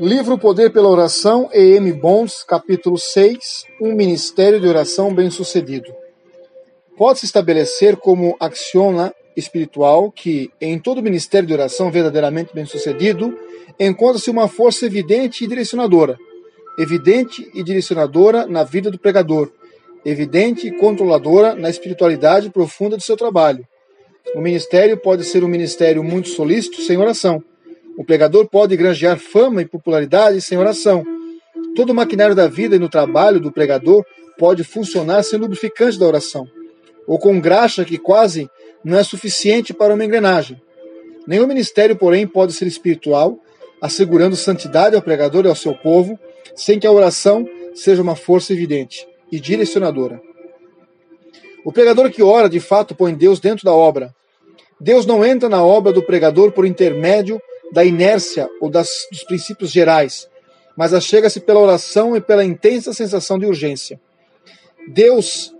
Livro Poder pela Oração, E.M. Bonds, capítulo 6, Um Ministério de Oração Bem-Sucedido. Pode-se estabelecer como axioma espiritual que, em todo ministério de oração verdadeiramente bem-sucedido, encontra-se uma força evidente e direcionadora. Evidente e direcionadora na vida do pregador. Evidente e controladora na espiritualidade profunda do seu trabalho. O ministério pode ser um ministério muito solícito sem oração pregador pode granjear fama e popularidade sem oração. Todo o maquinário da vida e no trabalho do pregador pode funcionar sem lubrificante da oração, ou com graxa que quase não é suficiente para uma engrenagem. Nenhum ministério, porém, pode ser espiritual, assegurando santidade ao pregador e ao seu povo, sem que a oração seja uma força evidente e direcionadora. O pregador que ora, de fato, põe Deus dentro da obra. Deus não entra na obra do pregador por intermédio da inércia ou das, dos princípios gerais, mas achega-se pela oração e pela intensa sensação de urgência. Deus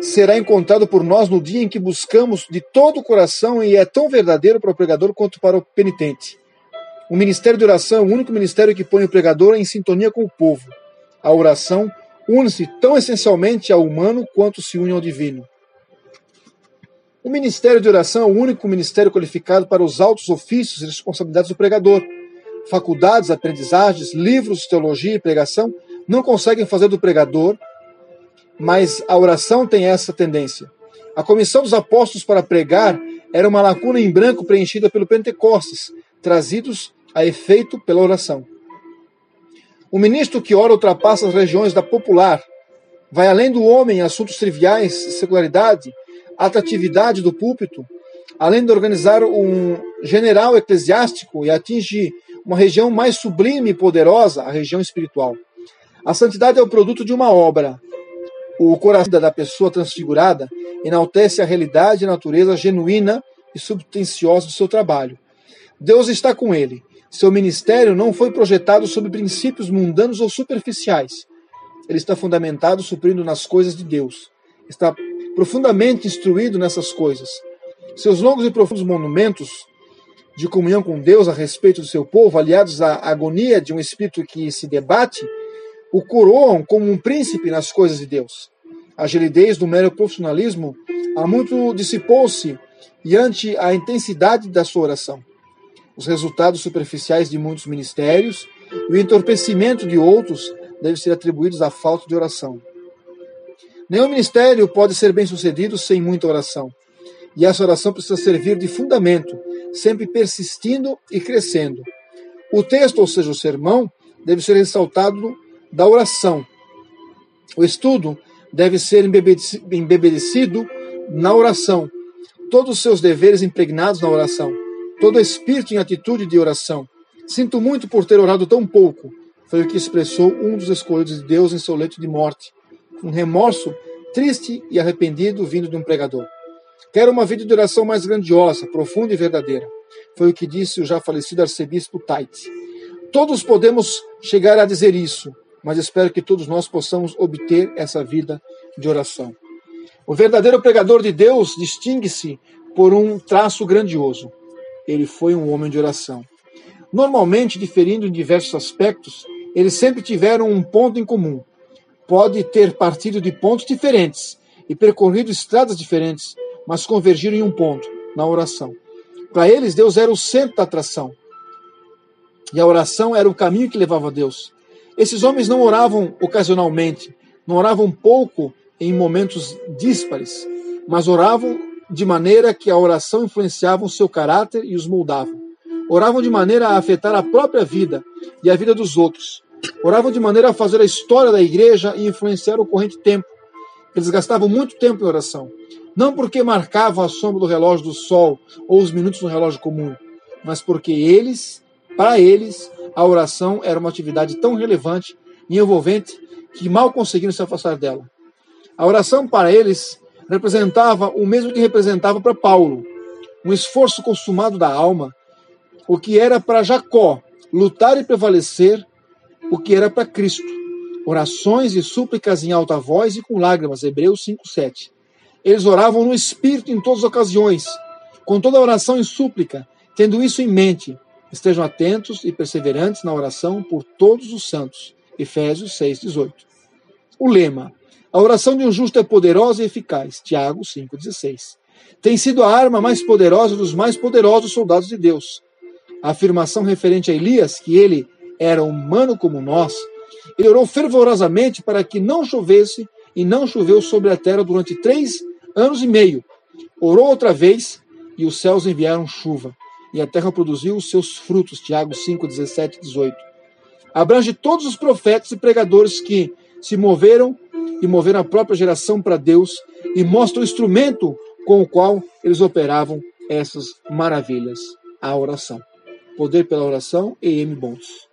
será encontrado por nós no dia em que buscamos de todo o coração e é tão verdadeiro para o pregador quanto para o penitente. O ministério de oração é o único ministério que põe o pregador em sintonia com o povo. A oração une-se tão essencialmente ao humano quanto se une ao divino. O ministério de oração é o único ministério qualificado para os altos ofícios e responsabilidades do pregador. Faculdades, aprendizagens, livros, teologia e pregação não conseguem fazer do pregador, mas a oração tem essa tendência. A comissão dos apóstolos para pregar era uma lacuna em branco preenchida pelo Pentecostes, trazidos a efeito pela oração. O ministro que ora ultrapassa as regiões da popular, vai além do homem em assuntos triviais, secularidade, atratividade do púlpito, além de organizar um general eclesiástico e atinge uma região mais sublime e poderosa, a região espiritual. A santidade é o produto de uma obra. O coração da pessoa transfigurada enaltece a realidade e a natureza genuína e substanciosa do seu trabalho. Deus está com ele. Seu ministério não foi projetado sob princípios mundanos ou superficiais. Ele está fundamentado suprindo nas coisas de Deus. Está profundamente instruído nessas coisas. Seus longos e profundos monumentos de comunhão com Deus a respeito do seu povo, aliados à agonia de um espírito que se debate, o coroam como um príncipe nas coisas de Deus. A gelidez do mero profissionalismo há muito dissipou-se diante a intensidade da sua oração. Os resultados superficiais de muitos ministérios e o entorpecimento de outros devem ser atribuídos à falta de oração. Nenhum ministério pode ser bem sucedido sem muita oração. E essa oração precisa servir de fundamento, sempre persistindo e crescendo. O texto, ou seja, o sermão, deve ser ressaltado da oração. O estudo deve ser embebedecido na oração. Todos os seus deveres impregnados na oração. Todo espírito em atitude de oração. Sinto muito por ter orado tão pouco, foi o que expressou um dos escolhidos de Deus em seu leito de morte um remorso triste e arrependido vindo de um pregador. Quero uma vida de oração mais grandiosa, profunda e verdadeira. Foi o que disse o já falecido arcebispo Tait. Todos podemos chegar a dizer isso, mas espero que todos nós possamos obter essa vida de oração. O verdadeiro pregador de Deus distingue-se por um traço grandioso. Ele foi um homem de oração. Normalmente, diferindo em diversos aspectos, eles sempre tiveram um ponto em comum: pode ter partido de pontos diferentes e percorrido estradas diferentes, mas convergiram em um ponto, na oração. Para eles, Deus era o centro da atração. E a oração era o caminho que levava a Deus. Esses homens não oravam ocasionalmente, não oravam pouco em momentos díspares, mas oravam de maneira que a oração influenciava o seu caráter e os moldava. Oravam de maneira a afetar a própria vida e a vida dos outros. Oravam de maneira a fazer a história da igreja e influenciar o corrente tempo. Eles gastavam muito tempo em oração. Não porque marcavam a sombra do relógio do sol ou os minutos no relógio comum, mas porque eles, para eles, a oração era uma atividade tão relevante e envolvente que mal conseguiram se afastar dela. A oração para eles representava o mesmo que representava para Paulo, um esforço consumado da alma, o que era para Jacó lutar e prevalecer o que era para Cristo. Orações e súplicas em alta voz e com lágrimas. Hebreus 5:7. Eles oravam no espírito em todas as ocasiões, com toda oração e súplica, tendo isso em mente. Estejam atentos e perseverantes na oração por todos os santos. Efésios 6:18. O lema: A oração de um justo é poderosa e eficaz. Tiago 5:16. Tem sido a arma mais poderosa dos mais poderosos soldados de Deus. A afirmação referente a Elias, que ele era humano como nós, ele orou fervorosamente para que não chovesse e não choveu sobre a terra durante três anos e meio. Orou outra vez e os céus enviaram chuva e a terra produziu os seus frutos. Tiago 5, 17 e 18. Abrange todos os profetas e pregadores que se moveram e moveram a própria geração para Deus e mostra o instrumento com o qual eles operavam essas maravilhas, a oração. Poder pela oração e M. Bons.